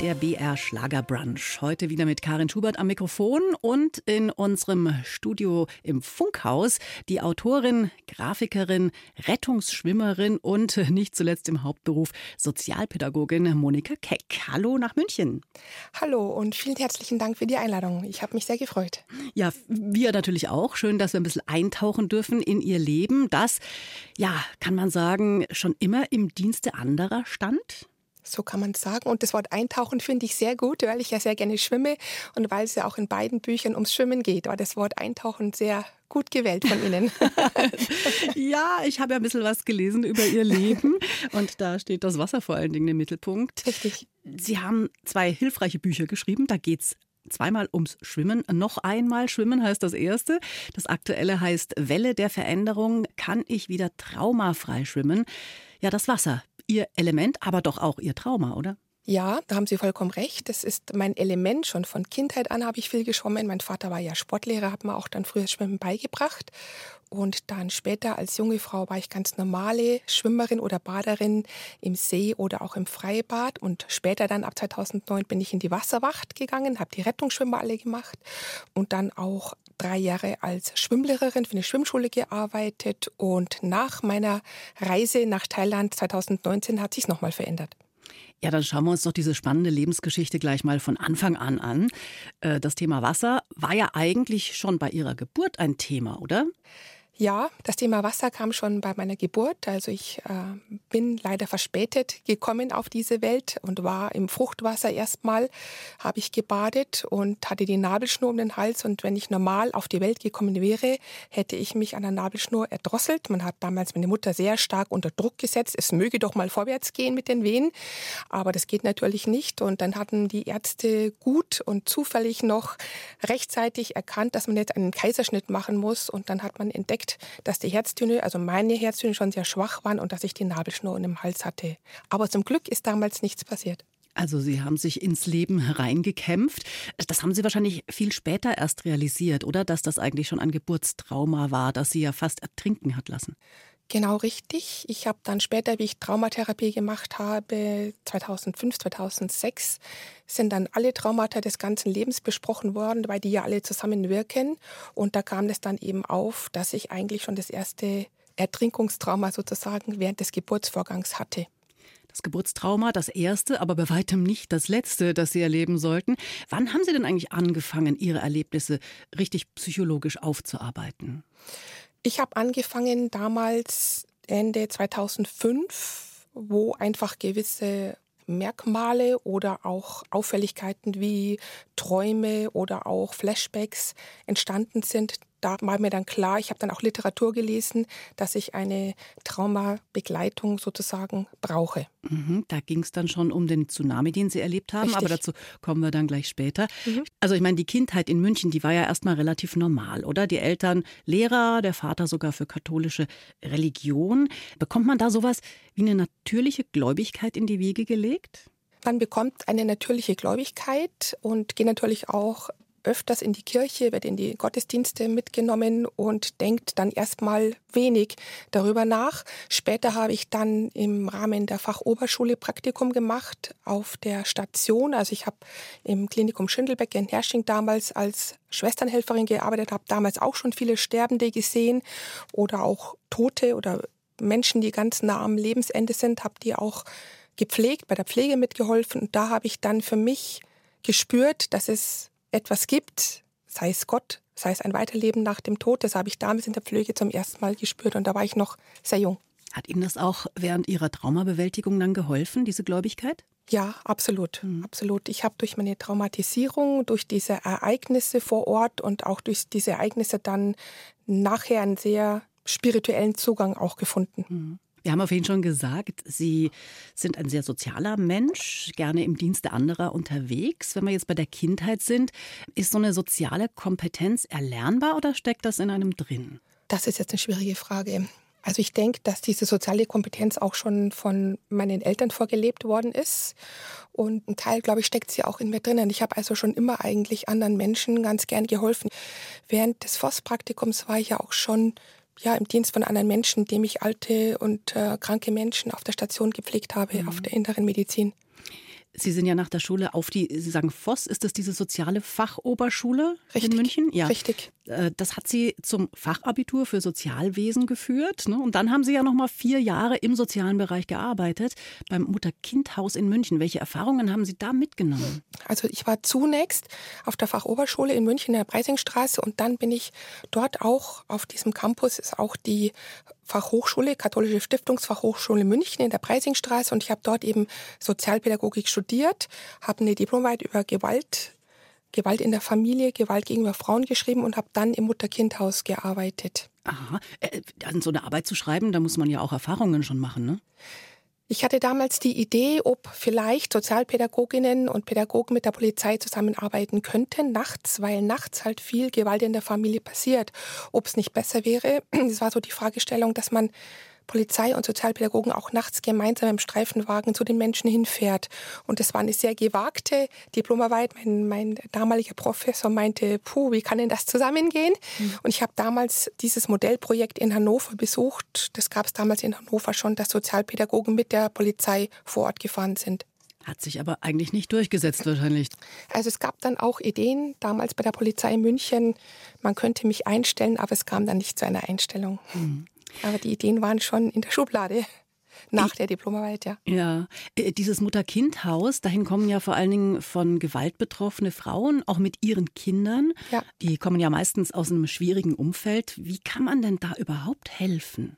Der BR Schlagerbrunch. Heute wieder mit Karin Schubert am Mikrofon und in unserem Studio im Funkhaus die Autorin, Grafikerin, Rettungsschwimmerin und nicht zuletzt im Hauptberuf Sozialpädagogin Monika Keck. Hallo nach München. Hallo und vielen herzlichen Dank für die Einladung. Ich habe mich sehr gefreut. Ja, wir natürlich auch. Schön, dass wir ein bisschen eintauchen dürfen in ihr Leben, das, ja, kann man sagen, schon immer im Dienste anderer stand. So kann man sagen. Und das Wort Eintauchen finde ich sehr gut, weil ich ja sehr gerne schwimme und weil es ja auch in beiden Büchern ums Schwimmen geht, war das Wort Eintauchen sehr gut gewählt von Ihnen. ja, ich habe ja ein bisschen was gelesen über Ihr Leben und da steht das Wasser vor allen Dingen im Mittelpunkt. Richtig. Sie haben zwei hilfreiche Bücher geschrieben, da geht es zweimal ums Schwimmen. Noch einmal Schwimmen heißt das erste. Das aktuelle heißt Welle der Veränderung. Kann ich wieder traumafrei schwimmen? Ja, das Wasser. Ihr Element, aber doch auch Ihr Trauma, oder? Ja, da haben Sie vollkommen recht. Das ist mein Element. Schon von Kindheit an habe ich viel geschwommen. Mein Vater war ja Sportlehrer, hat mir auch dann früher Schwimmen beigebracht. Und dann später als junge Frau war ich ganz normale Schwimmerin oder Baderin im See oder auch im Freibad. Und später dann ab 2009 bin ich in die Wasserwacht gegangen, habe die Rettungsschwimmer alle gemacht und dann auch drei Jahre als Schwimmlehrerin für eine Schwimmschule gearbeitet. Und nach meiner Reise nach Thailand 2019 hat sich nochmal verändert. Ja, dann schauen wir uns doch diese spannende Lebensgeschichte gleich mal von Anfang an an. Äh, das Thema Wasser war ja eigentlich schon bei Ihrer Geburt ein Thema, oder? Ja, das Thema Wasser kam schon bei meiner Geburt. Also ich äh, bin leider verspätet gekommen auf diese Welt und war im Fruchtwasser erstmal, habe ich gebadet und hatte die Nabelschnur um den Hals. Und wenn ich normal auf die Welt gekommen wäre, hätte ich mich an der Nabelschnur erdrosselt. Man hat damals meine Mutter sehr stark unter Druck gesetzt. Es möge doch mal vorwärts gehen mit den Wehen. Aber das geht natürlich nicht. Und dann hatten die Ärzte gut und zufällig noch rechtzeitig erkannt, dass man jetzt einen Kaiserschnitt machen muss. Und dann hat man entdeckt, dass die Herztöne, also meine Herztöne schon sehr schwach waren und dass ich die Nabelschnur im Hals hatte. Aber zum Glück ist damals nichts passiert. Also Sie haben sich ins Leben hereingekämpft. Das haben Sie wahrscheinlich viel später erst realisiert, oder? Dass das eigentlich schon ein Geburtstrauma war, das Sie ja fast ertrinken hat lassen. Genau richtig. Ich habe dann später, wie ich Traumatherapie gemacht habe, 2005, 2006, sind dann alle Traumata des ganzen Lebens besprochen worden, weil die ja alle zusammenwirken. Und da kam es dann eben auf, dass ich eigentlich schon das erste Ertrinkungstrauma sozusagen während des Geburtsvorgangs hatte. Das Geburtstrauma, das erste, aber bei weitem nicht das letzte, das Sie erleben sollten. Wann haben Sie denn eigentlich angefangen, Ihre Erlebnisse richtig psychologisch aufzuarbeiten? Ich habe angefangen damals Ende 2005, wo einfach gewisse Merkmale oder auch Auffälligkeiten wie Träume oder auch Flashbacks entstanden sind, da war mir dann klar, ich habe dann auch Literatur gelesen, dass ich eine Traumabegleitung sozusagen brauche. Mhm, da ging es dann schon um den Tsunami, den Sie erlebt haben, Richtig. aber dazu kommen wir dann gleich später. Mhm. Also ich meine, die Kindheit in München, die war ja erstmal relativ normal, oder? Die Eltern Lehrer, der Vater sogar für katholische Religion. Bekommt man da sowas wie eine natürliche Gläubigkeit in die Wiege gelegt? Man bekommt eine natürliche Gläubigkeit und geht natürlich auch öfters in die Kirche, wird in die Gottesdienste mitgenommen und denkt dann erstmal wenig darüber nach. Später habe ich dann im Rahmen der Fachoberschule Praktikum gemacht auf der Station. Also ich habe im Klinikum Schindelbeck in Hersching damals als Schwesternhelferin gearbeitet, habe damals auch schon viele Sterbende gesehen oder auch Tote oder Menschen, die ganz nah am Lebensende sind, habe die auch gepflegt, bei der Pflege mitgeholfen. Und da habe ich dann für mich gespürt, dass es etwas gibt, sei es Gott, sei es ein Weiterleben nach dem Tod, das habe ich damals in der Pflege zum ersten Mal gespürt und da war ich noch sehr jung. Hat Ihnen das auch während Ihrer Traumabewältigung dann geholfen, diese Gläubigkeit? Ja, absolut, mhm. absolut. Ich habe durch meine Traumatisierung, durch diese Ereignisse vor Ort und auch durch diese Ereignisse dann nachher einen sehr spirituellen Zugang auch gefunden. Mhm. Wir haben auf jeden schon gesagt, Sie sind ein sehr sozialer Mensch, gerne im Dienste anderer unterwegs. Wenn wir jetzt bei der Kindheit sind, ist so eine soziale Kompetenz erlernbar oder steckt das in einem drin? Das ist jetzt eine schwierige Frage. Also ich denke, dass diese soziale Kompetenz auch schon von meinen Eltern vorgelebt worden ist. Und ein Teil, glaube ich, steckt sie auch in mir drinnen. Ich habe also schon immer eigentlich anderen Menschen ganz gern geholfen. Während des FOS-Praktikums war ich ja auch schon ja, im Dienst von anderen Menschen, indem ich alte und äh, kranke Menschen auf der Station gepflegt habe, mhm. auf der inneren Medizin. Sie sind ja nach der Schule auf die, Sie sagen Voss, ist das diese soziale Fachoberschule Richtig. in München? Ja. Richtig. Äh, das hat Sie zum Fachabitur für Sozialwesen geführt. Ne? Und dann haben Sie ja noch mal vier Jahre im sozialen Bereich gearbeitet, beim Mutter-Kind-Haus in München. Welche Erfahrungen haben Sie da mitgenommen? Also ich war zunächst auf der Fachoberschule in München in der Preisingstraße und dann bin ich dort auch auf diesem Campus, ist auch die Fachhochschule, Katholische Stiftungsfachhochschule München in der Preisingstraße und ich habe dort eben Sozialpädagogik studiert, habe eine Diplomarbeit über Gewalt, Gewalt in der Familie, Gewalt gegenüber Frauen geschrieben und habe dann im Mutter-Kind-Haus gearbeitet. Aha, äh, an so eine Arbeit zu schreiben, da muss man ja auch Erfahrungen schon machen, ne? Ich hatte damals die Idee, ob vielleicht Sozialpädagoginnen und Pädagogen mit der Polizei zusammenarbeiten könnten, nachts, weil nachts halt viel Gewalt in der Familie passiert. Ob es nicht besser wäre, das war so die Fragestellung, dass man Polizei und Sozialpädagogen auch nachts gemeinsam im Streifenwagen zu den Menschen hinfährt. Und das war eine sehr gewagte Diplomarbeit. Mein, mein damaliger Professor meinte, puh, wie kann denn das zusammengehen? Mhm. Und ich habe damals dieses Modellprojekt in Hannover besucht. Das gab es damals in Hannover schon, dass Sozialpädagogen mit der Polizei vor Ort gefahren sind. Hat sich aber eigentlich nicht durchgesetzt wahrscheinlich. Also es gab dann auch Ideen damals bei der Polizei in München, man könnte mich einstellen, aber es kam dann nicht zu einer Einstellung. Mhm. Aber die Ideen waren schon in der Schublade. Nach der Diplomarbeit, ja. Ja, äh, dieses Mutter-Kind-Haus, dahin kommen ja vor allen Dingen von Gewalt betroffene Frauen, auch mit ihren Kindern. Ja. Die kommen ja meistens aus einem schwierigen Umfeld. Wie kann man denn da überhaupt helfen?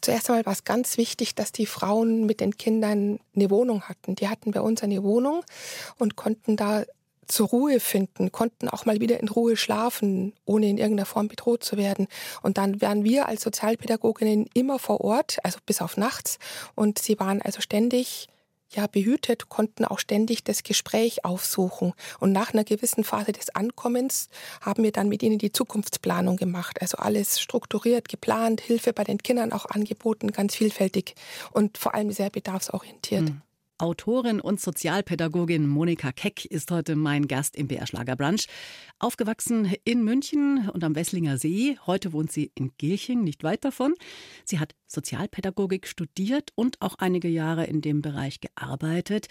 Zuerst einmal war es ganz wichtig, dass die Frauen mit den Kindern eine Wohnung hatten. Die hatten bei uns eine Wohnung und konnten da zur Ruhe finden, konnten auch mal wieder in Ruhe schlafen, ohne in irgendeiner Form bedroht zu werden. Und dann waren wir als Sozialpädagoginnen immer vor Ort, also bis auf nachts. Und sie waren also ständig ja, behütet, konnten auch ständig das Gespräch aufsuchen. Und nach einer gewissen Phase des Ankommens haben wir dann mit ihnen die Zukunftsplanung gemacht. Also alles strukturiert, geplant, Hilfe bei den Kindern auch angeboten, ganz vielfältig und vor allem sehr bedarfsorientiert. Mhm. Autorin und Sozialpädagogin Monika Keck ist heute mein Gast im BR Schlagerbrunch. Aufgewachsen in München und am Wesslinger See. Heute wohnt sie in Gilching, nicht weit davon. Sie hat Sozialpädagogik studiert und auch einige Jahre in dem Bereich gearbeitet.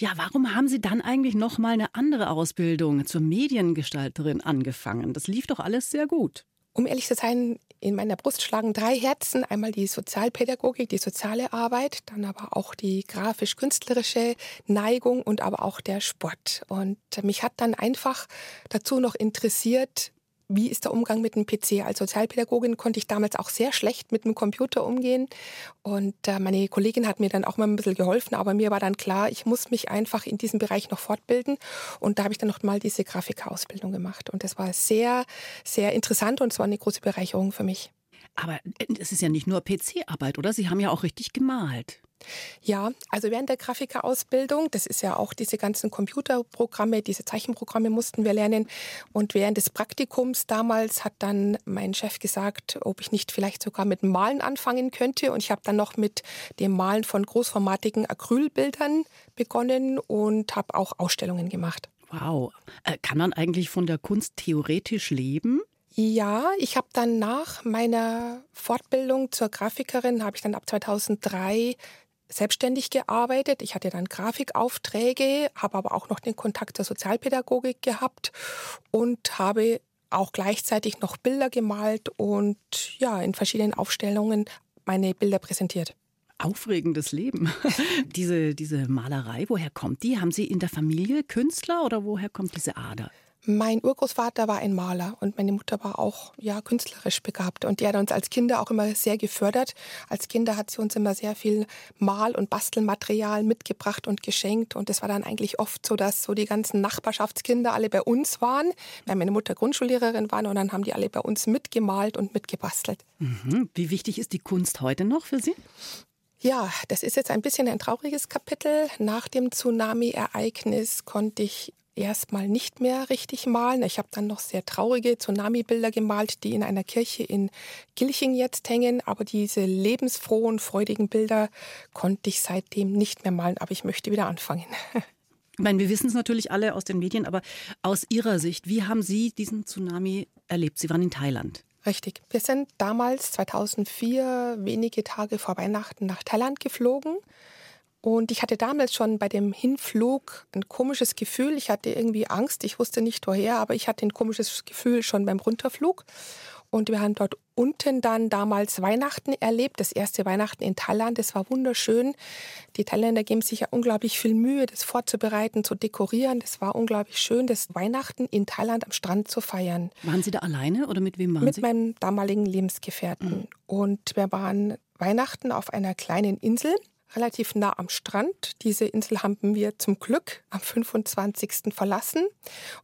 Ja, warum haben Sie dann eigentlich noch mal eine andere Ausbildung zur Mediengestalterin angefangen? Das lief doch alles sehr gut. Um ehrlich zu sein, in meiner Brust schlagen drei Herzen. Einmal die Sozialpädagogik, die soziale Arbeit, dann aber auch die grafisch-künstlerische Neigung und aber auch der Sport. Und mich hat dann einfach dazu noch interessiert, wie ist der Umgang mit dem PC? Als Sozialpädagogin konnte ich damals auch sehr schlecht mit dem Computer umgehen. Und äh, meine Kollegin hat mir dann auch mal ein bisschen geholfen, aber mir war dann klar, ich muss mich einfach in diesem Bereich noch fortbilden. Und da habe ich dann noch mal diese Grafikerausbildung gemacht. Und das war sehr, sehr interessant und es war eine große Bereicherung für mich. Aber äh, es ist ja nicht nur PC-Arbeit, oder? Sie haben ja auch richtig gemalt. Ja, also während der Grafikerausbildung, das ist ja auch diese ganzen Computerprogramme, diese Zeichenprogramme mussten wir lernen. Und während des Praktikums damals hat dann mein Chef gesagt, ob ich nicht vielleicht sogar mit Malen anfangen könnte. Und ich habe dann noch mit dem Malen von großformatigen Acrylbildern begonnen und habe auch Ausstellungen gemacht. Wow. Äh, kann man eigentlich von der Kunst theoretisch leben? Ja, ich habe dann nach meiner Fortbildung zur Grafikerin, habe ich dann ab 2003 selbstständig gearbeitet. Ich hatte dann Grafikaufträge, habe aber auch noch den Kontakt zur Sozialpädagogik gehabt und habe auch gleichzeitig noch Bilder gemalt und ja, in verschiedenen Aufstellungen meine Bilder präsentiert. Aufregendes Leben. diese, diese Malerei, woher kommt die? Haben Sie in der Familie Künstler oder woher kommt diese Ader? Mein Urgroßvater war ein Maler und meine Mutter war auch ja künstlerisch begabt und die hat uns als Kinder auch immer sehr gefördert. Als Kinder hat sie uns immer sehr viel Mal- und Bastelmaterial mitgebracht und geschenkt und es war dann eigentlich oft so, dass so die ganzen Nachbarschaftskinder alle bei uns waren, weil meine Mutter Grundschullehrerin war und dann haben die alle bei uns mitgemalt und mitgebastelt. Mhm. Wie wichtig ist die Kunst heute noch für Sie? Ja, das ist jetzt ein bisschen ein trauriges Kapitel. Nach dem Tsunami-Ereignis konnte ich erstmal nicht mehr richtig malen. Ich habe dann noch sehr traurige Tsunami-Bilder gemalt, die in einer Kirche in Gilching jetzt hängen. Aber diese lebensfrohen, freudigen Bilder konnte ich seitdem nicht mehr malen. Aber ich möchte wieder anfangen. Ich meine, wir wissen es natürlich alle aus den Medien, aber aus Ihrer Sicht, wie haben Sie diesen Tsunami erlebt? Sie waren in Thailand. Richtig. Wir sind damals 2004 wenige Tage vor Weihnachten nach Thailand geflogen. Und ich hatte damals schon bei dem Hinflug ein komisches Gefühl. Ich hatte irgendwie Angst. Ich wusste nicht woher, aber ich hatte ein komisches Gefühl schon beim Runterflug. Und wir haben dort unten dann damals Weihnachten erlebt, das erste Weihnachten in Thailand. Das war wunderschön. Die Thailänder geben sich ja unglaublich viel Mühe, das vorzubereiten, zu dekorieren. Das war unglaublich schön, das Weihnachten in Thailand am Strand zu feiern. Waren Sie da alleine oder mit wem waren mit Sie? Mit meinem damaligen Lebensgefährten. Mhm. Und wir waren Weihnachten auf einer kleinen Insel relativ nah am Strand. Diese Insel haben wir zum Glück am 25. verlassen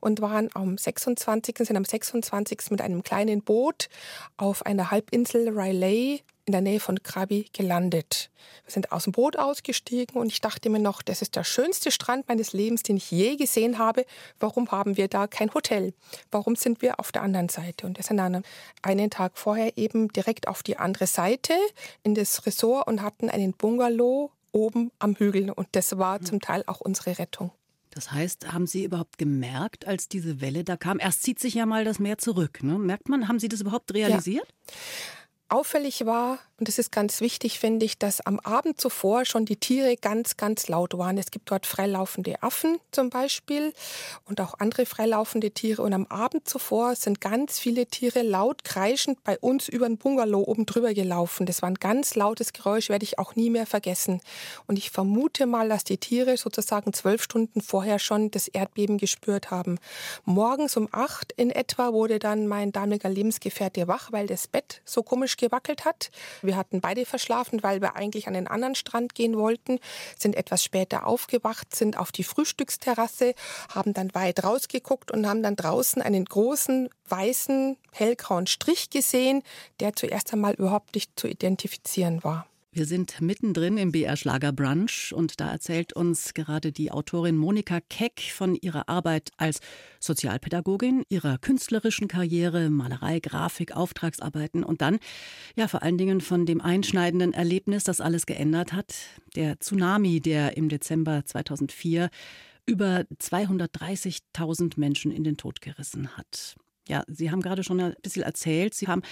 und waren am 26. sind am 26. mit einem kleinen Boot auf einer Halbinsel Riley in der Nähe von Krabi gelandet. Wir sind aus dem Boot ausgestiegen und ich dachte mir noch, das ist der schönste Strand meines Lebens, den ich je gesehen habe. Warum haben wir da kein Hotel? Warum sind wir auf der anderen Seite? Und wir sind dann einen Tag vorher eben direkt auf die andere Seite in das Resort und hatten einen Bungalow oben am Hügel. Und das war hm. zum Teil auch unsere Rettung. Das heißt, haben Sie überhaupt gemerkt, als diese Welle da kam? Erst zieht sich ja mal das Meer zurück. Ne? Merkt man, haben Sie das überhaupt realisiert? Ja. Auffällig war, und das ist ganz wichtig, finde ich, dass am Abend zuvor schon die Tiere ganz, ganz laut waren. Es gibt dort freilaufende Affen zum Beispiel und auch andere freilaufende Tiere. Und am Abend zuvor sind ganz viele Tiere laut kreischend bei uns über den Bungalow oben drüber gelaufen. Das war ein ganz lautes Geräusch, werde ich auch nie mehr vergessen. Und ich vermute mal, dass die Tiere sozusagen zwölf Stunden vorher schon das Erdbeben gespürt haben. Morgens um acht in etwa wurde dann mein damaliger Lebensgefährte wach, weil das Bett so komisch gewackelt hat. Wir hatten beide verschlafen, weil wir eigentlich an den anderen Strand gehen wollten, sind etwas später aufgewacht, sind auf die Frühstücksterrasse, haben dann weit rausgeguckt und haben dann draußen einen großen weißen, hellgrauen Strich gesehen, der zuerst einmal überhaupt nicht zu identifizieren war. Wir sind mittendrin im BR Schlager Brunch und da erzählt uns gerade die Autorin Monika Keck von ihrer Arbeit als Sozialpädagogin, ihrer künstlerischen Karriere, Malerei, Grafik, Auftragsarbeiten und dann ja vor allen Dingen von dem einschneidenden Erlebnis, das alles geändert hat, der Tsunami, der im Dezember 2004 über 230.000 Menschen in den Tod gerissen hat. Ja, Sie haben gerade schon ein bisschen erzählt, Sie haben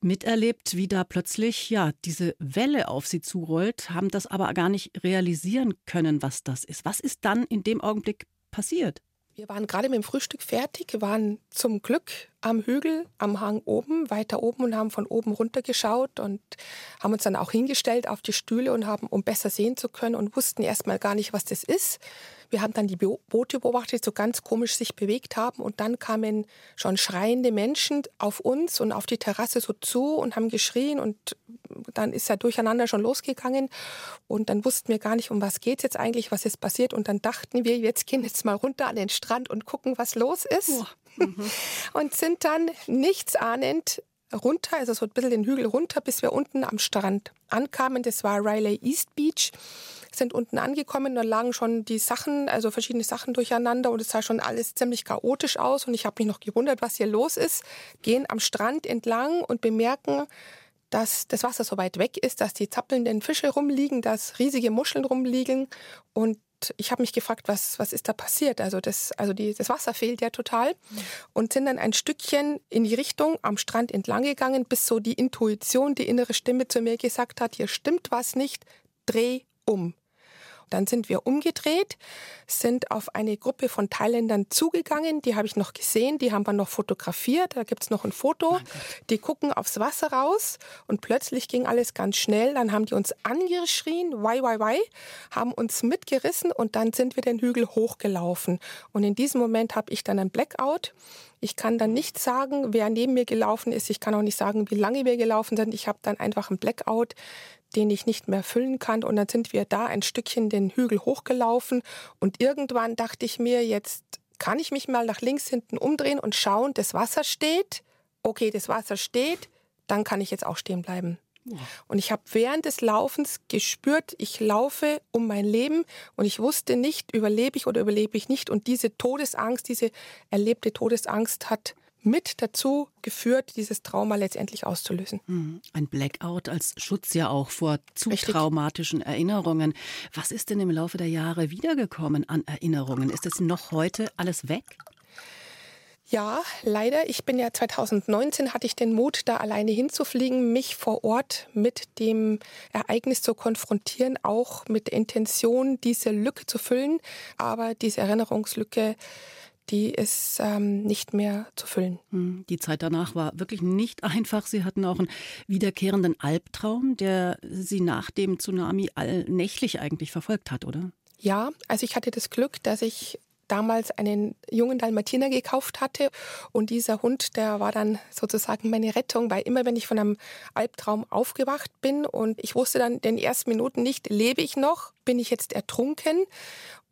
miterlebt, wie da plötzlich ja diese Welle auf Sie zurollt, haben das aber gar nicht realisieren können, was das ist. Was ist dann in dem Augenblick passiert? Wir waren gerade mit dem Frühstück fertig, waren zum Glück am Hügel, am Hang oben, weiter oben und haben von oben runter geschaut und haben uns dann auch hingestellt auf die Stühle und haben, um besser sehen zu können und wussten erstmal gar nicht, was das ist. Wir haben dann die Boote beobachtet, die so ganz komisch sich bewegt haben und dann kamen schon schreiende Menschen auf uns und auf die Terrasse so zu und haben geschrien und dann ist ja durcheinander schon losgegangen und dann wussten wir gar nicht, um was geht jetzt eigentlich, was ist passiert und dann dachten wir, jetzt gehen jetzt mal runter an den Strand und gucken, was los ist. Oh. Mhm. und sind dann nichtsahnend runter, also so ein bisschen den Hügel runter, bis wir unten am Strand ankamen. Das war Riley East Beach sind unten angekommen, da lagen schon die Sachen, also verschiedene Sachen durcheinander und es sah schon alles ziemlich chaotisch aus und ich habe mich noch gewundert, was hier los ist. Gehen am Strand entlang und bemerken, dass das Wasser so weit weg ist, dass die zappelnden Fische rumliegen, dass riesige Muscheln rumliegen und ich habe mich gefragt, was, was ist da passiert? Also, das, also die, das Wasser fehlt ja total. Und sind dann ein Stückchen in die Richtung am Strand entlang gegangen, bis so die Intuition, die innere Stimme zu mir gesagt hat, hier stimmt was nicht, dreh um. Dann sind wir umgedreht, sind auf eine Gruppe von Thailändern zugegangen. Die habe ich noch gesehen, die haben wir noch fotografiert. Da gibt es noch ein Foto. Die gucken aufs Wasser raus und plötzlich ging alles ganz schnell. Dann haben die uns angeschrien, why, why, why, haben uns mitgerissen und dann sind wir den Hügel hochgelaufen. Und in diesem Moment habe ich dann ein Blackout. Ich kann dann nicht sagen, wer neben mir gelaufen ist. Ich kann auch nicht sagen, wie lange wir gelaufen sind. Ich habe dann einfach ein Blackout den ich nicht mehr füllen kann. Und dann sind wir da ein Stückchen den Hügel hochgelaufen. Und irgendwann dachte ich mir, jetzt kann ich mich mal nach links hinten umdrehen und schauen, das Wasser steht. Okay, das Wasser steht, dann kann ich jetzt auch stehen bleiben. Und ich habe während des Laufens gespürt, ich laufe um mein Leben und ich wusste nicht, überlebe ich oder überlebe ich nicht. Und diese Todesangst, diese erlebte Todesangst hat mit dazu geführt, dieses Trauma letztendlich auszulösen. Mhm. Ein Blackout als Schutz ja auch vor zu Richtig. traumatischen Erinnerungen. Was ist denn im Laufe der Jahre wiedergekommen an Erinnerungen? Ist das noch heute alles weg? Ja, leider. Ich bin ja 2019 hatte ich den Mut, da alleine hinzufliegen, mich vor Ort mit dem Ereignis zu konfrontieren, auch mit der Intention, diese Lücke zu füllen. Aber diese Erinnerungslücke, die ist ähm, nicht mehr zu füllen. Hm, die Zeit danach war wirklich nicht einfach. Sie hatten auch einen wiederkehrenden Albtraum, der Sie nach dem Tsunami allnächtlich eigentlich verfolgt hat, oder? Ja, also ich hatte das Glück, dass ich damals einen jungen Dalmatiner gekauft hatte. Und dieser Hund, der war dann sozusagen meine Rettung, weil immer wenn ich von einem Albtraum aufgewacht bin und ich wusste dann in den ersten Minuten nicht, lebe ich noch, bin ich jetzt ertrunken.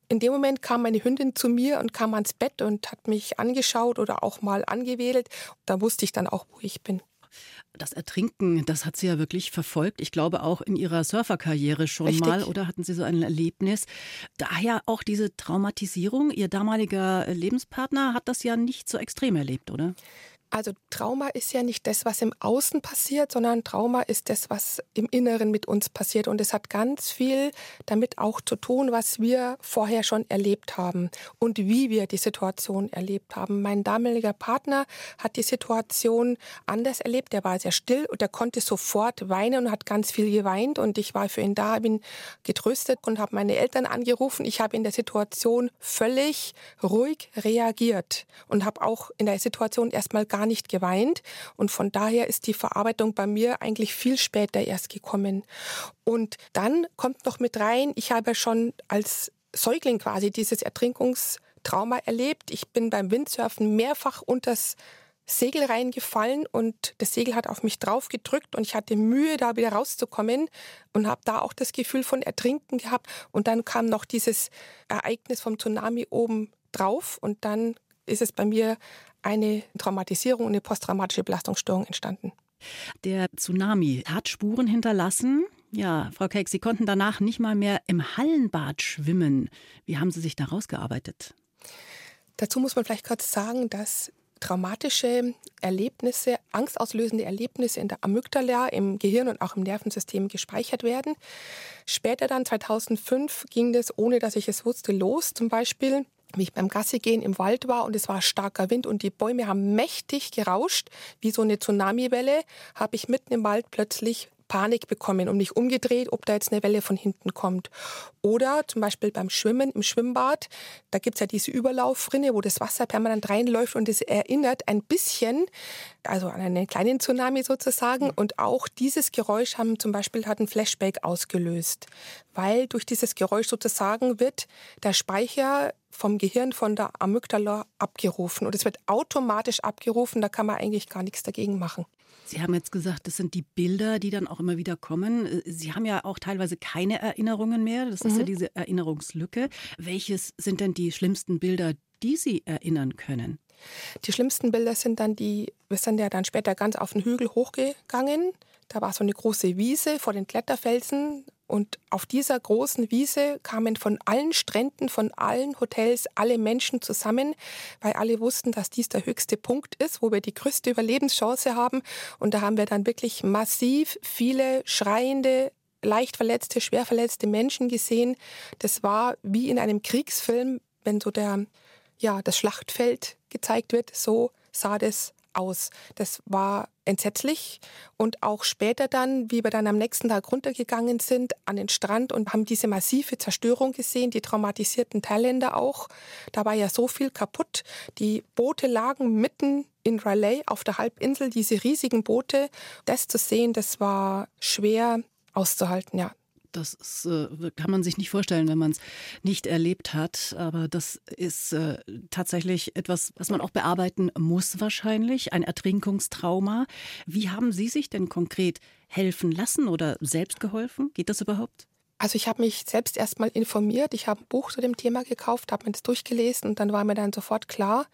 In dem Moment kam meine Hündin zu mir und kam ans Bett und hat mich angeschaut oder auch mal angewedelt. Da wusste ich dann auch, wo ich bin. Das Ertrinken, das hat Sie ja wirklich verfolgt. Ich glaube auch in Ihrer Surferkarriere schon Richtig. mal. Oder hatten Sie so ein Erlebnis? Daher auch diese Traumatisierung. Ihr damaliger Lebenspartner hat das ja nicht so extrem erlebt, oder? Also Trauma ist ja nicht das, was im Außen passiert, sondern Trauma ist das, was im Inneren mit uns passiert. Und es hat ganz viel damit auch zu tun, was wir vorher schon erlebt haben und wie wir die Situation erlebt haben. Mein damaliger Partner hat die Situation anders erlebt. Er war sehr still und er konnte sofort weinen und hat ganz viel geweint. Und ich war für ihn da, ihn getröstet und habe meine Eltern angerufen. Ich habe in der Situation völlig ruhig reagiert und habe auch in der Situation erstmal gar gar nicht geweint. Und von daher ist die Verarbeitung bei mir eigentlich viel später erst gekommen. Und dann kommt noch mit rein, ich habe schon als Säugling quasi dieses Ertrinkungstrauma erlebt. Ich bin beim Windsurfen mehrfach unters Segel reingefallen und das Segel hat auf mich drauf gedrückt und ich hatte Mühe, da wieder rauszukommen und habe da auch das Gefühl von Ertrinken gehabt. Und dann kam noch dieses Ereignis vom Tsunami oben drauf und dann ist es bei mir eine Traumatisierung und eine posttraumatische Belastungsstörung entstanden. Der Tsunami hat Spuren hinterlassen. Ja, Frau Keck, Sie konnten danach nicht mal mehr im Hallenbad schwimmen. Wie haben Sie sich da rausgearbeitet? Dazu muss man vielleicht kurz sagen, dass traumatische Erlebnisse, angstauslösende Erlebnisse in der Amygdala, im Gehirn und auch im Nervensystem gespeichert werden. Später dann 2005 ging das, ohne dass ich es wusste, los. Zum Beispiel wie ich beim Gasse gehen im Wald war und es war starker Wind und die Bäume haben mächtig gerauscht, wie so eine Tsunamiwelle, habe ich mitten im Wald plötzlich Panik bekommen und mich umgedreht, ob da jetzt eine Welle von hinten kommt. Oder zum Beispiel beim Schwimmen im Schwimmbad, da gibt's ja diese Überlaufrinne, wo das Wasser permanent reinläuft und es erinnert ein bisschen, also an einen kleinen Tsunami sozusagen. Und auch dieses Geräusch haben zum Beispiel hat ein Flashback ausgelöst, weil durch dieses Geräusch sozusagen wird der Speicher vom Gehirn von der Amygdala abgerufen und es wird automatisch abgerufen, da kann man eigentlich gar nichts dagegen machen. Sie haben jetzt gesagt, das sind die Bilder, die dann auch immer wieder kommen. Sie haben ja auch teilweise keine Erinnerungen mehr. Das ist mhm. ja diese Erinnerungslücke. Welches sind denn die schlimmsten Bilder, die Sie erinnern können? Die schlimmsten Bilder sind dann die, wir sind ja dann später ganz auf den Hügel hochgegangen. Da war so eine große Wiese vor den Kletterfelsen und auf dieser großen Wiese kamen von allen Stränden, von allen Hotels alle Menschen zusammen, weil alle wussten, dass dies der höchste Punkt ist, wo wir die größte Überlebenschance haben. Und da haben wir dann wirklich massiv viele schreiende, leicht verletzte, schwer verletzte Menschen gesehen. Das war wie in einem Kriegsfilm, wenn so der, ja, das Schlachtfeld gezeigt wird. So sah das aus. Das war entsetzlich. Und auch später dann, wie wir dann am nächsten Tag runtergegangen sind an den Strand und haben diese massive Zerstörung gesehen, die traumatisierten Thailänder auch. Da war ja so viel kaputt. Die Boote lagen mitten in Raleigh auf der Halbinsel, diese riesigen Boote. Das zu sehen, das war schwer auszuhalten, ja. Das ist, äh, kann man sich nicht vorstellen, wenn man es nicht erlebt hat. Aber das ist äh, tatsächlich etwas, was man auch bearbeiten muss wahrscheinlich, ein Ertrinkungstrauma. Wie haben Sie sich denn konkret helfen lassen oder selbst geholfen? Geht das überhaupt? Also ich habe mich selbst erstmal informiert. Ich habe ein Buch zu dem Thema gekauft, habe mir das durchgelesen und dann war mir dann sofort klar,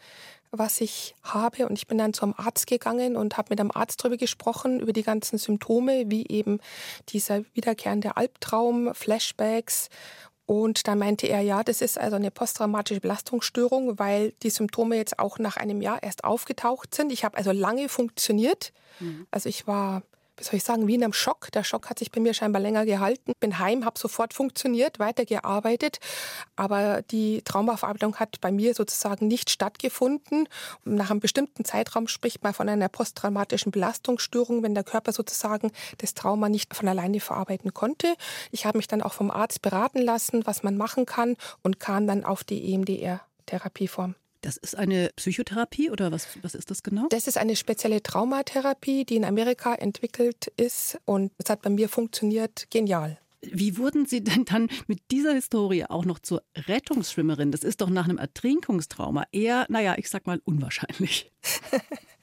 was ich habe. Und ich bin dann zum Arzt gegangen und habe mit dem Arzt darüber gesprochen, über die ganzen Symptome, wie eben dieser wiederkehrende Albtraum, Flashbacks. Und da meinte er, ja, das ist also eine posttraumatische Belastungsstörung, weil die Symptome jetzt auch nach einem Jahr erst aufgetaucht sind. Ich habe also lange funktioniert. Mhm. Also ich war wie soll ich sagen, wie in einem Schock. Der Schock hat sich bei mir scheinbar länger gehalten. Bin heim, habe sofort funktioniert, weitergearbeitet, aber die Traumaverarbeitung hat bei mir sozusagen nicht stattgefunden. Und nach einem bestimmten Zeitraum spricht man von einer posttraumatischen Belastungsstörung, wenn der Körper sozusagen das Trauma nicht von alleine verarbeiten konnte. Ich habe mich dann auch vom Arzt beraten lassen, was man machen kann und kam dann auf die EMDR-Therapieform. Das ist eine Psychotherapie oder was, was ist das genau? Das ist eine spezielle Traumatherapie, die in Amerika entwickelt ist und es hat bei mir funktioniert genial. Wie wurden Sie denn dann mit dieser Historie auch noch zur Rettungsschwimmerin? Das ist doch nach einem Ertrinkungstrauma eher, naja, ich sag mal, unwahrscheinlich.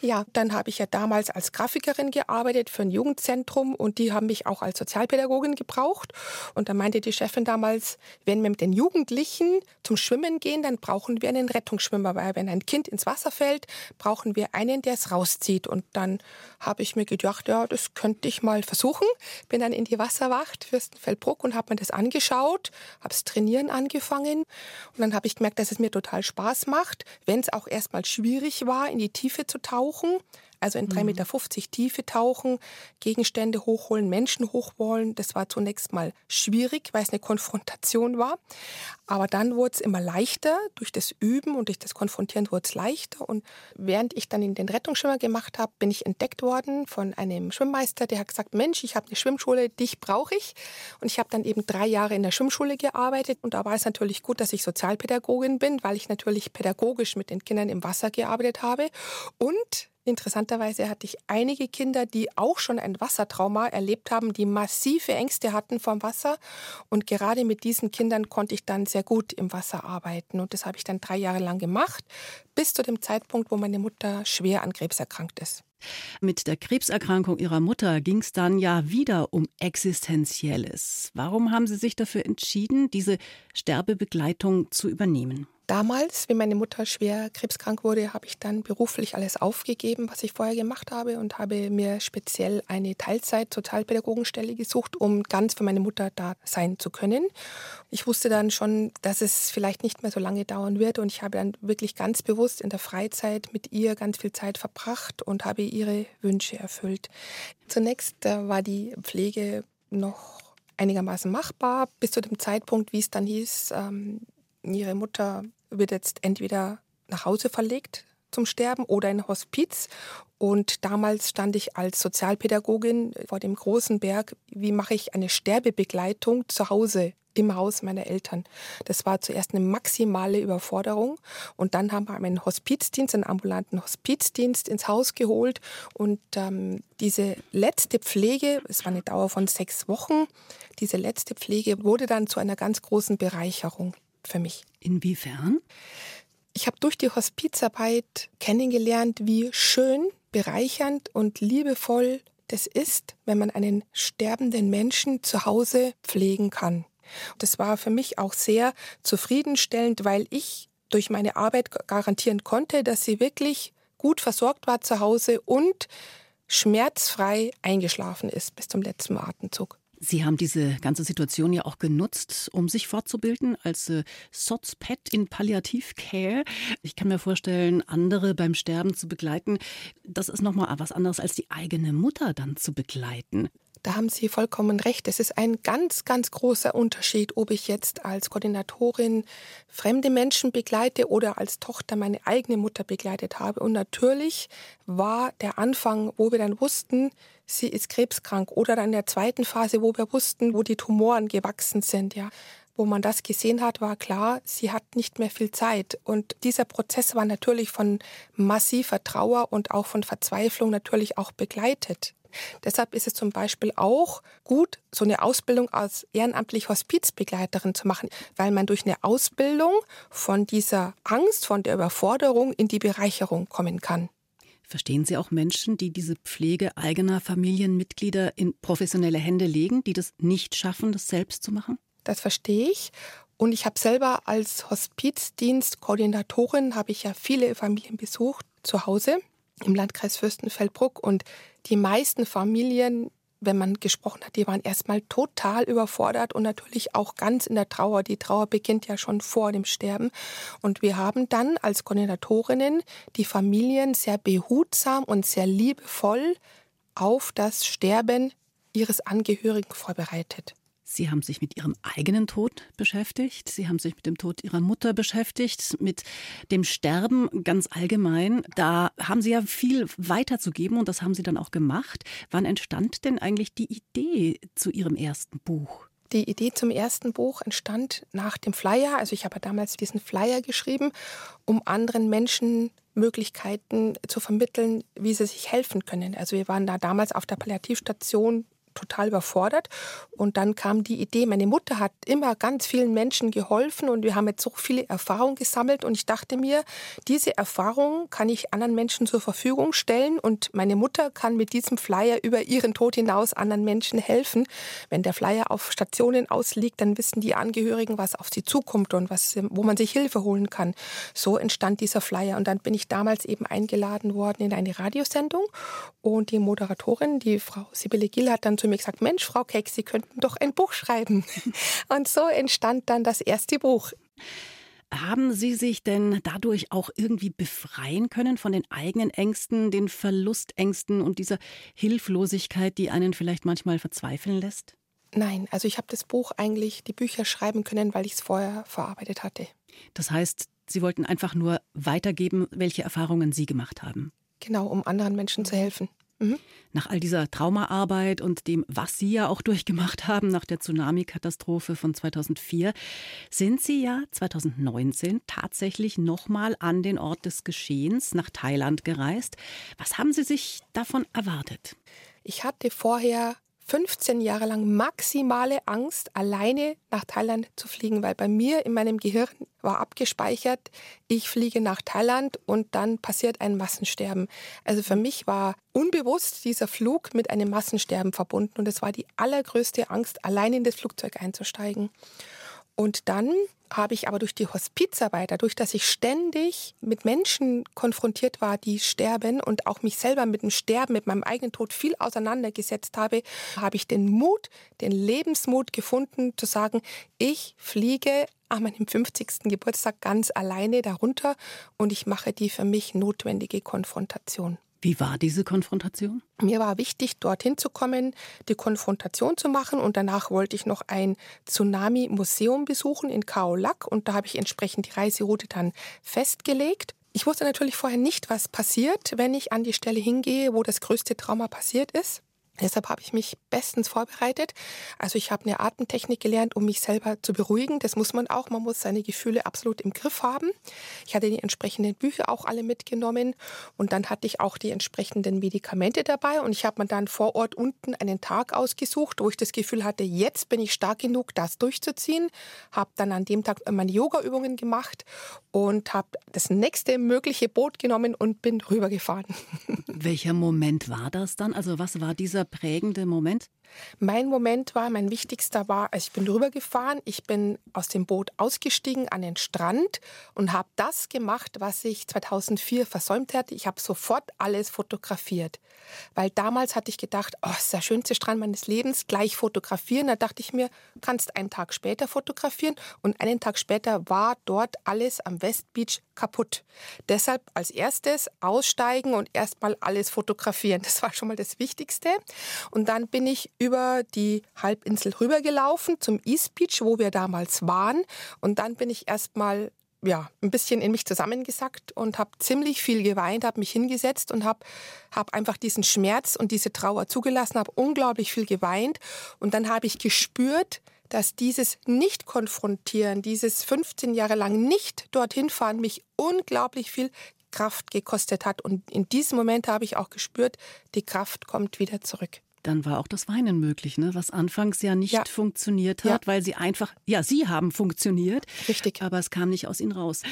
Ja, dann habe ich ja damals als Grafikerin gearbeitet für ein Jugendzentrum und die haben mich auch als Sozialpädagogin gebraucht. Und da meinte die Chefin damals, wenn wir mit den Jugendlichen zum Schwimmen gehen, dann brauchen wir einen Rettungsschwimmer, weil wenn ein Kind ins Wasser fällt, brauchen wir einen, der es rauszieht. Und dann habe ich mir gedacht, ja, das könnte ich mal versuchen. Bin dann in die Wasserwacht Fürstenfeldbruck und habe mir das angeschaut, habe es trainieren angefangen. Und dann habe ich gemerkt, dass es mir total Spaß macht, wenn es auch erstmal schwierig war, in die Tiefe zu tauchen also in 3,50 mhm. Meter Tiefe tauchen, Gegenstände hochholen, Menschen hochwollen. Das war zunächst mal schwierig, weil es eine Konfrontation war. Aber dann wurde es immer leichter. Durch das Üben und durch das Konfrontieren wurde es leichter. Und während ich dann in den Rettungsschwimmer gemacht habe, bin ich entdeckt worden von einem Schwimmmeister, der hat gesagt, Mensch, ich habe eine Schwimmschule, dich brauche ich. Und ich habe dann eben drei Jahre in der Schwimmschule gearbeitet. Und da war es natürlich gut, dass ich Sozialpädagogin bin, weil ich natürlich pädagogisch mit den Kindern im Wasser gearbeitet habe. Und Interessanterweise hatte ich einige Kinder, die auch schon ein Wassertrauma erlebt haben, die massive Ängste hatten vom Wasser. Und gerade mit diesen Kindern konnte ich dann sehr gut im Wasser arbeiten. Und das habe ich dann drei Jahre lang gemacht, bis zu dem Zeitpunkt, wo meine Mutter schwer an Krebs erkrankt ist. Mit der Krebserkrankung ihrer Mutter ging es dann ja wieder um Existenzielles. Warum haben Sie sich dafür entschieden, diese Sterbebegleitung zu übernehmen? Damals, wie meine Mutter schwer krebskrank wurde, habe ich dann beruflich alles aufgegeben, was ich vorher gemacht habe und habe mir speziell eine Teilzeit-Sozialpädagogenstelle gesucht, um ganz für meine Mutter da sein zu können. Ich wusste dann schon, dass es vielleicht nicht mehr so lange dauern wird und ich habe dann wirklich ganz bewusst in der Freizeit mit ihr ganz viel Zeit verbracht und habe ihre Wünsche erfüllt. Zunächst äh, war die Pflege noch einigermaßen machbar, bis zu dem Zeitpunkt, wie es dann hieß, ähm, ihre Mutter wird jetzt entweder nach Hause verlegt zum Sterben oder in Hospiz. Und damals stand ich als Sozialpädagogin vor dem großen Berg, wie mache ich eine Sterbebegleitung zu Hause im Haus meiner Eltern. Das war zuerst eine maximale Überforderung. Und dann haben wir einen Hospizdienst, einen ambulanten Hospizdienst ins Haus geholt. Und ähm, diese letzte Pflege, es war eine Dauer von sechs Wochen, diese letzte Pflege wurde dann zu einer ganz großen Bereicherung für mich. Inwiefern? Ich habe durch die Hospizarbeit kennengelernt, wie schön, bereichernd und liebevoll das ist, wenn man einen sterbenden Menschen zu Hause pflegen kann. Das war für mich auch sehr zufriedenstellend, weil ich durch meine Arbeit garantieren konnte, dass sie wirklich gut versorgt war zu Hause und schmerzfrei eingeschlafen ist bis zum letzten Atemzug. Sie haben diese ganze Situation ja auch genutzt, um sich fortzubilden als äh, Sozpet in Palliativcare. Ich kann mir vorstellen, andere beim Sterben zu begleiten, das ist nochmal was anderes als die eigene Mutter dann zu begleiten. Da haben Sie vollkommen recht. Es ist ein ganz, ganz großer Unterschied, ob ich jetzt als Koordinatorin fremde Menschen begleite oder als Tochter meine eigene Mutter begleitet habe. Und natürlich war der Anfang, wo wir dann wussten, sie ist krebskrank oder dann in der zweiten Phase, wo wir wussten, wo die Tumoren gewachsen sind, ja. Wo man das gesehen hat, war klar, sie hat nicht mehr viel Zeit. Und dieser Prozess war natürlich von massiver Trauer und auch von Verzweiflung natürlich auch begleitet. Deshalb ist es zum Beispiel auch gut, so eine Ausbildung als ehrenamtlich Hospizbegleiterin zu machen, weil man durch eine Ausbildung von dieser Angst, von der Überforderung in die Bereicherung kommen kann. Verstehen Sie auch Menschen, die diese Pflege eigener Familienmitglieder in professionelle Hände legen, die das nicht schaffen, das selbst zu machen? Das verstehe ich. Und ich habe selber als Hospizdienstkoordinatorin habe ich ja viele Familien besucht zu Hause im Landkreis Fürstenfeldbruck und die meisten Familien wenn man gesprochen hat, die waren erstmal total überfordert und natürlich auch ganz in der Trauer. Die Trauer beginnt ja schon vor dem Sterben. Und wir haben dann als Koordinatorinnen die Familien sehr behutsam und sehr liebevoll auf das Sterben ihres Angehörigen vorbereitet. Sie haben sich mit Ihrem eigenen Tod beschäftigt. Sie haben sich mit dem Tod Ihrer Mutter beschäftigt, mit dem Sterben ganz allgemein. Da haben Sie ja viel weiterzugeben und das haben Sie dann auch gemacht. Wann entstand denn eigentlich die Idee zu Ihrem ersten Buch? Die Idee zum ersten Buch entstand nach dem Flyer. Also ich habe damals diesen Flyer geschrieben, um anderen Menschen Möglichkeiten zu vermitteln, wie sie sich helfen können. Also wir waren da damals auf der Palliativstation total überfordert. Und dann kam die Idee, meine Mutter hat immer ganz vielen Menschen geholfen und wir haben jetzt so viele Erfahrungen gesammelt und ich dachte mir, diese Erfahrung kann ich anderen Menschen zur Verfügung stellen und meine Mutter kann mit diesem Flyer über ihren Tod hinaus anderen Menschen helfen. Wenn der Flyer auf Stationen ausliegt, dann wissen die Angehörigen, was auf sie zukommt und was, wo man sich Hilfe holen kann. So entstand dieser Flyer und dann bin ich damals eben eingeladen worden in eine Radiosendung und die Moderatorin, die Frau Sibylle Gill, hat dann zu mir gesagt, Mensch, Frau Keck, Sie könnten doch ein Buch schreiben. Und so entstand dann das erste Buch. Haben Sie sich denn dadurch auch irgendwie befreien können von den eigenen Ängsten, den Verlustängsten und dieser Hilflosigkeit, die einen vielleicht manchmal verzweifeln lässt? Nein, also ich habe das Buch eigentlich, die Bücher schreiben können, weil ich es vorher verarbeitet hatte. Das heißt, Sie wollten einfach nur weitergeben, welche Erfahrungen Sie gemacht haben. Genau, um anderen Menschen zu helfen. Mhm. Nach all dieser Traumaarbeit und dem, was Sie ja auch durchgemacht haben nach der Tsunami-Katastrophe von 2004, sind Sie ja 2019 tatsächlich nochmal an den Ort des Geschehens nach Thailand gereist. Was haben Sie sich davon erwartet? Ich hatte vorher 15 Jahre lang maximale Angst, alleine nach Thailand zu fliegen, weil bei mir in meinem Gehirn war abgespeichert, ich fliege nach Thailand und dann passiert ein Massensterben. Also für mich war unbewusst dieser Flug mit einem Massensterben verbunden und es war die allergrößte Angst, allein in das Flugzeug einzusteigen. Und dann habe ich aber durch die Hospizarbeit, dadurch, dass ich ständig mit Menschen konfrontiert war, die sterben und auch mich selber mit dem Sterben, mit meinem eigenen Tod viel auseinandergesetzt habe, habe ich den Mut, den Lebensmut gefunden, zu sagen, ich fliege an meinem 50. Geburtstag ganz alleine darunter und ich mache die für mich notwendige Konfrontation. Wie war diese Konfrontation? Mir war wichtig, dorthin zu kommen, die Konfrontation zu machen und danach wollte ich noch ein Tsunami-Museum besuchen in Kaolack und da habe ich entsprechend die Reiseroute dann festgelegt. Ich wusste natürlich vorher nicht, was passiert, wenn ich an die Stelle hingehe, wo das größte Trauma passiert ist. Deshalb habe ich mich bestens vorbereitet. Also ich habe eine Atemtechnik gelernt, um mich selber zu beruhigen. Das muss man auch. Man muss seine Gefühle absolut im Griff haben. Ich hatte die entsprechenden Bücher auch alle mitgenommen und dann hatte ich auch die entsprechenden Medikamente dabei und ich habe mir dann vor Ort unten einen Tag ausgesucht, wo ich das Gefühl hatte, jetzt bin ich stark genug, das durchzuziehen. Habe dann an dem Tag meine Yoga-Übungen gemacht und habe das nächste mögliche Boot genommen und bin rübergefahren. Welcher Moment war das dann? Also was war dieser prägende Moment? Mein Moment war, mein wichtigster war, also ich bin rübergefahren, ich bin aus dem Boot ausgestiegen an den Strand und habe das gemacht, was ich 2004 versäumt hatte. Ich habe sofort alles fotografiert, weil damals hatte ich gedacht, oh, das ist der schönste Strand meines Lebens, gleich fotografieren. Da dachte ich mir, kannst einen Tag später fotografieren und einen Tag später war dort alles am Westbeach kaputt. Deshalb als erstes aussteigen und erstmal alles fotografieren. Das war schon mal das Wichtigste. Und dann bin ich über die Halbinsel rübergelaufen zum East Beach, wo wir damals waren. Und dann bin ich erstmal ja, ein bisschen in mich zusammengesackt und habe ziemlich viel geweint, habe mich hingesetzt und habe hab einfach diesen Schmerz und diese Trauer zugelassen, habe unglaublich viel geweint und dann habe ich gespürt, dass dieses Nicht-Konfrontieren, dieses 15 Jahre lang nicht dorthin fahren mich unglaublich viel Kraft gekostet hat. Und in diesem Moment habe ich auch gespürt, die Kraft kommt wieder zurück dann war auch das Weinen möglich, ne? was anfangs ja nicht ja. funktioniert hat, ja. weil sie einfach, ja, sie haben funktioniert. Richtig. Aber es kam nicht aus ihnen raus.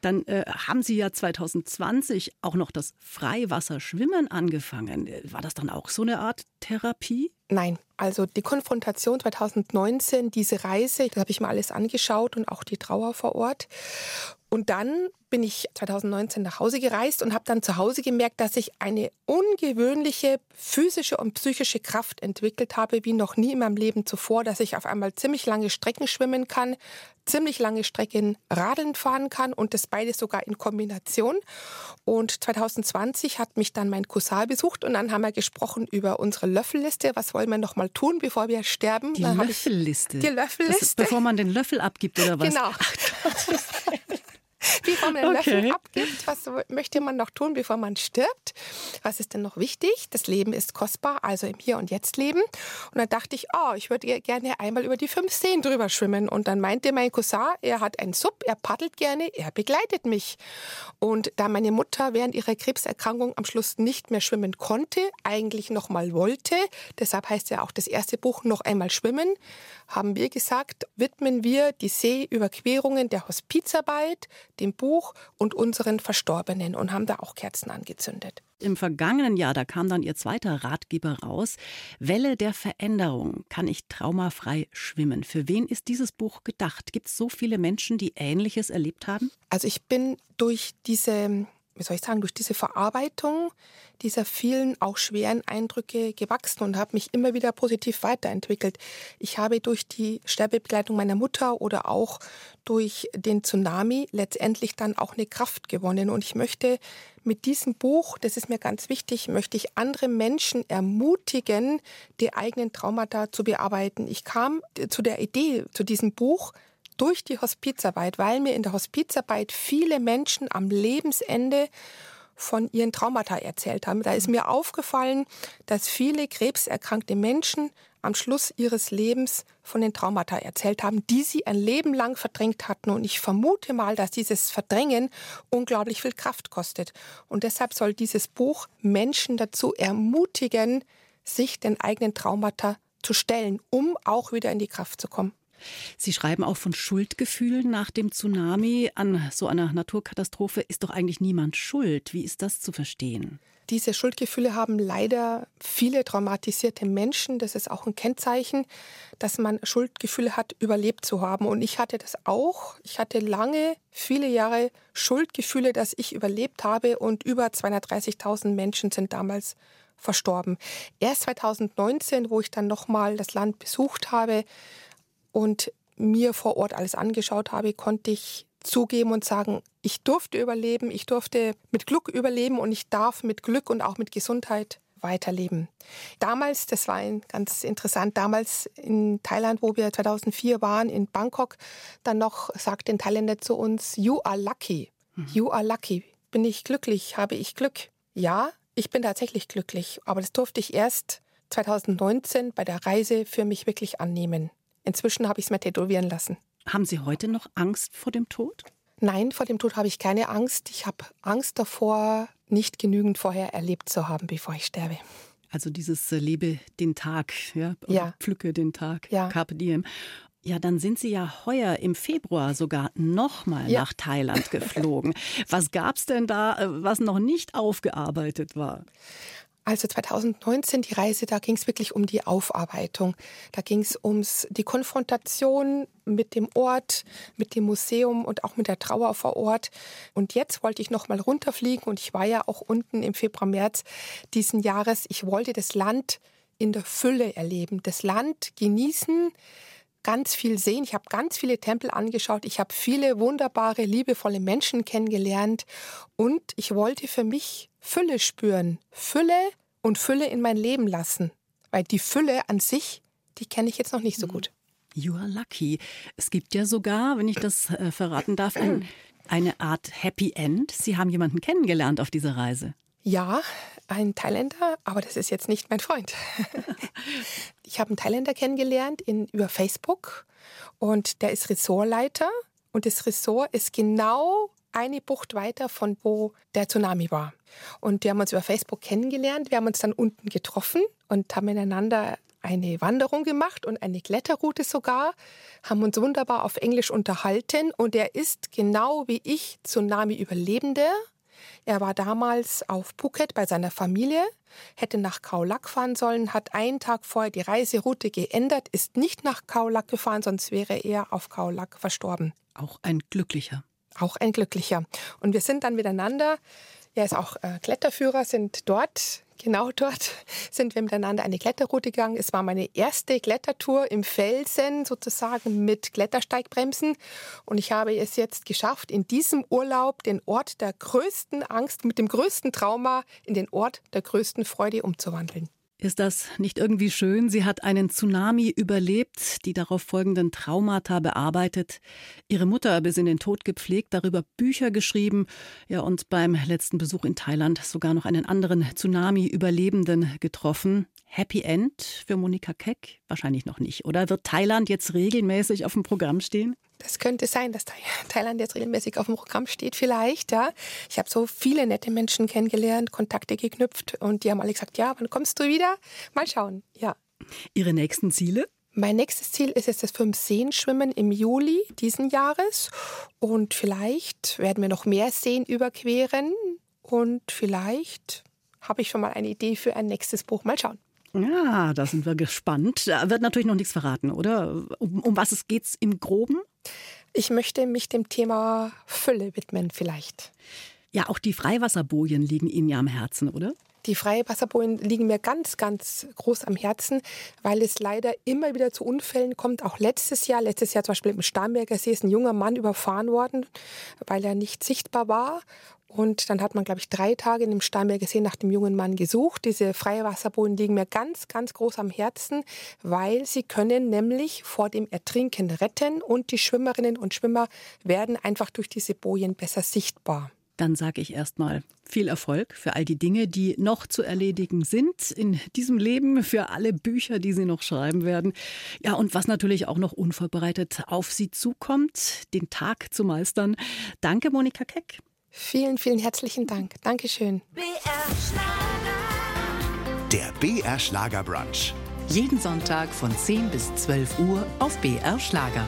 Dann äh, haben sie ja 2020 auch noch das Freiwasserschwimmen angefangen. War das dann auch so eine Art Therapie? Nein, also die Konfrontation 2019, diese Reise, das habe ich mir alles angeschaut und auch die Trauer vor Ort. Und dann bin ich 2019 nach Hause gereist und habe dann zu Hause gemerkt, dass ich eine ungewöhnliche physische und psychische Kraft entwickelt habe, wie noch nie in meinem Leben zuvor, dass ich auf einmal ziemlich lange Strecken schwimmen kann, ziemlich lange Strecken radeln fahren kann und das beides sogar in Kombination. Und 2020 hat mich dann mein Cousin besucht und dann haben wir gesprochen über unsere Löffelliste. Was wollen wir noch mal tun, bevor wir sterben? Die Löffelliste. Die Löffelliste. Das, bevor man den Löffel abgibt oder was? Genau. bevor man den okay. Löffel abgibt, was möchte man noch tun, bevor man stirbt? Was ist denn noch wichtig? Das Leben ist kostbar, also im Hier und Jetzt leben. Und dann dachte ich, oh, ich würde gerne einmal über die fünf Seen drüber schwimmen. Und dann meinte mein Cousin, er hat einen Sub, er paddelt gerne, er begleitet mich. Und da meine Mutter während ihrer Krebserkrankung am Schluss nicht mehr schwimmen konnte, eigentlich noch mal wollte, deshalb heißt ja auch das erste Buch noch einmal schwimmen, haben wir gesagt, widmen wir die Seeüberquerungen der Hospizarbeit, dem Buch und unseren Verstorbenen und haben da auch Kerzen angezündet. Im vergangenen Jahr, da kam dann Ihr zweiter Ratgeber raus. Welle der Veränderung. Kann ich traumafrei schwimmen? Für wen ist dieses Buch gedacht? Gibt es so viele Menschen, die Ähnliches erlebt haben? Also ich bin durch diese wie soll ich sagen, durch diese Verarbeitung dieser vielen auch schweren Eindrücke gewachsen und habe mich immer wieder positiv weiterentwickelt. Ich habe durch die Sterbebegleitung meiner Mutter oder auch durch den Tsunami letztendlich dann auch eine Kraft gewonnen. Und ich möchte mit diesem Buch, das ist mir ganz wichtig, möchte ich andere Menschen ermutigen, die eigenen Traumata zu bearbeiten. Ich kam zu der Idee, zu diesem Buch, durch die Hospizarbeit, weil mir in der Hospizarbeit viele Menschen am Lebensende von ihren Traumata erzählt haben. Da ist mir aufgefallen, dass viele krebserkrankte Menschen am Schluss ihres Lebens von den Traumata erzählt haben, die sie ein Leben lang verdrängt hatten. Und ich vermute mal, dass dieses Verdrängen unglaublich viel Kraft kostet. Und deshalb soll dieses Buch Menschen dazu ermutigen, sich den eigenen Traumata zu stellen, um auch wieder in die Kraft zu kommen. Sie schreiben auch von Schuldgefühlen nach dem Tsunami. An so einer Naturkatastrophe ist doch eigentlich niemand schuld. Wie ist das zu verstehen? Diese Schuldgefühle haben leider viele traumatisierte Menschen. Das ist auch ein Kennzeichen, dass man Schuldgefühle hat, überlebt zu haben. Und ich hatte das auch. Ich hatte lange, viele Jahre Schuldgefühle, dass ich überlebt habe. Und über 230.000 Menschen sind damals verstorben. Erst 2019, wo ich dann nochmal das Land besucht habe, und mir vor Ort alles angeschaut habe, konnte ich zugeben und sagen, ich durfte überleben, ich durfte mit Glück überleben und ich darf mit Glück und auch mit Gesundheit weiterleben. Damals, das war ganz interessant, damals in Thailand, wo wir 2004 waren, in Bangkok, dann noch sagt ein Thailänder zu uns, you are lucky, mhm. you are lucky. Bin ich glücklich, habe ich Glück? Ja, ich bin tatsächlich glücklich, aber das durfte ich erst 2019 bei der Reise für mich wirklich annehmen. Inzwischen habe ich es mir tätowieren lassen. Haben Sie heute noch Angst vor dem Tod? Nein, vor dem Tod habe ich keine Angst. Ich habe Angst davor, nicht genügend vorher erlebt zu haben, bevor ich sterbe. Also dieses äh, Lebe den Tag, ja, ja. pflücke den Tag, ja. Carpe Diem. Ja, dann sind Sie ja heuer im Februar sogar nochmal ja. nach Thailand geflogen. was gab es denn da, äh, was noch nicht aufgearbeitet war? Also 2019 die Reise, da ging es wirklich um die Aufarbeitung. Da ging es um die Konfrontation mit dem Ort, mit dem Museum und auch mit der Trauer vor Ort. Und jetzt wollte ich noch mal runterfliegen und ich war ja auch unten im Februar, März diesen Jahres. Ich wollte das Land in der Fülle erleben, das Land genießen, ganz viel sehen. Ich habe ganz viele Tempel angeschaut. Ich habe viele wunderbare, liebevolle Menschen kennengelernt. Und ich wollte für mich Fülle spüren. Fülle und Fülle in mein Leben lassen. Weil die Fülle an sich, die kenne ich jetzt noch nicht so mhm. gut. You are lucky. Es gibt ja sogar, wenn ich das äh, verraten darf, ein, eine Art Happy End. Sie haben jemanden kennengelernt auf dieser Reise. Ja, ein Thailänder, aber das ist jetzt nicht mein Freund. ich habe einen Thailänder kennengelernt in, über Facebook und der ist Ressortleiter und das Ressort ist genau eine Bucht weiter von wo der Tsunami war. Und wir haben uns über Facebook kennengelernt. Wir haben uns dann unten getroffen und haben miteinander eine Wanderung gemacht und eine Kletterroute sogar, haben uns wunderbar auf Englisch unterhalten und er ist genau wie ich Tsunami-Überlebender Er war damals auf Phuket bei seiner Familie, hätte nach Khao Lak fahren sollen, hat einen Tag vorher die Reiseroute geändert, ist nicht nach Khao Lak gefahren, sonst wäre er auf Khao Lak verstorben. Auch ein glücklicher. Auch ein glücklicher. Und wir sind dann miteinander, er ist auch äh, Kletterführer, sind dort Genau dort sind wir miteinander eine Kletterroute gegangen. Es war meine erste Klettertour im Felsen sozusagen mit Klettersteigbremsen. Und ich habe es jetzt geschafft, in diesem Urlaub den Ort der größten Angst mit dem größten Trauma in den Ort der größten Freude umzuwandeln. Ist das nicht irgendwie schön? Sie hat einen Tsunami überlebt, die darauf folgenden Traumata bearbeitet, ihre Mutter bis in den Tod gepflegt, darüber Bücher geschrieben, ja und beim letzten Besuch in Thailand sogar noch einen anderen Tsunami-Überlebenden getroffen. Happy End für Monika Keck? Wahrscheinlich noch nicht. Oder wird Thailand jetzt regelmäßig auf dem Programm stehen? Das könnte sein, dass Thailand jetzt regelmäßig auf dem Programm steht, vielleicht. Ja. Ich habe so viele nette Menschen kennengelernt, Kontakte geknüpft und die haben alle gesagt, ja, wann kommst du wieder? Mal schauen, ja. Ihre nächsten Ziele? Mein nächstes Ziel ist jetzt das Fünf-Seen-Schwimmen im Juli diesen Jahres. Und vielleicht werden wir noch mehr Seen überqueren. Und vielleicht habe ich schon mal eine Idee für ein nächstes Buch. Mal schauen. Ja, da sind wir gespannt. Da wird natürlich noch nichts verraten, oder? Um, um was es geht im Groben? Ich möchte mich dem Thema Fülle widmen, vielleicht. Ja, auch die Freiwasserbojen liegen Ihnen ja am Herzen, oder? Die Freiwasserbojen liegen mir ganz, ganz groß am Herzen, weil es leider immer wieder zu Unfällen kommt. Auch letztes Jahr, letztes Jahr zum Beispiel im Starnberger See ist ein junger Mann überfahren worden, weil er nicht sichtbar war. Und dann hat man, glaube ich, drei Tage in dem Starnberger See nach dem jungen Mann gesucht. Diese Freiwasserbojen liegen mir ganz, ganz groß am Herzen, weil sie können nämlich vor dem Ertrinken retten und die Schwimmerinnen und Schwimmer werden einfach durch diese Bojen besser sichtbar. Dann sage ich erstmal viel Erfolg für all die Dinge, die noch zu erledigen sind in diesem Leben, für alle Bücher, die Sie noch schreiben werden. Ja, und was natürlich auch noch unvorbereitet auf Sie zukommt, den Tag zu meistern. Danke, Monika Keck. Vielen, vielen herzlichen Dank. Dankeschön. BR Schlager. Der BR Schlager Brunch. Jeden Sonntag von 10 bis 12 Uhr auf BR Schlager.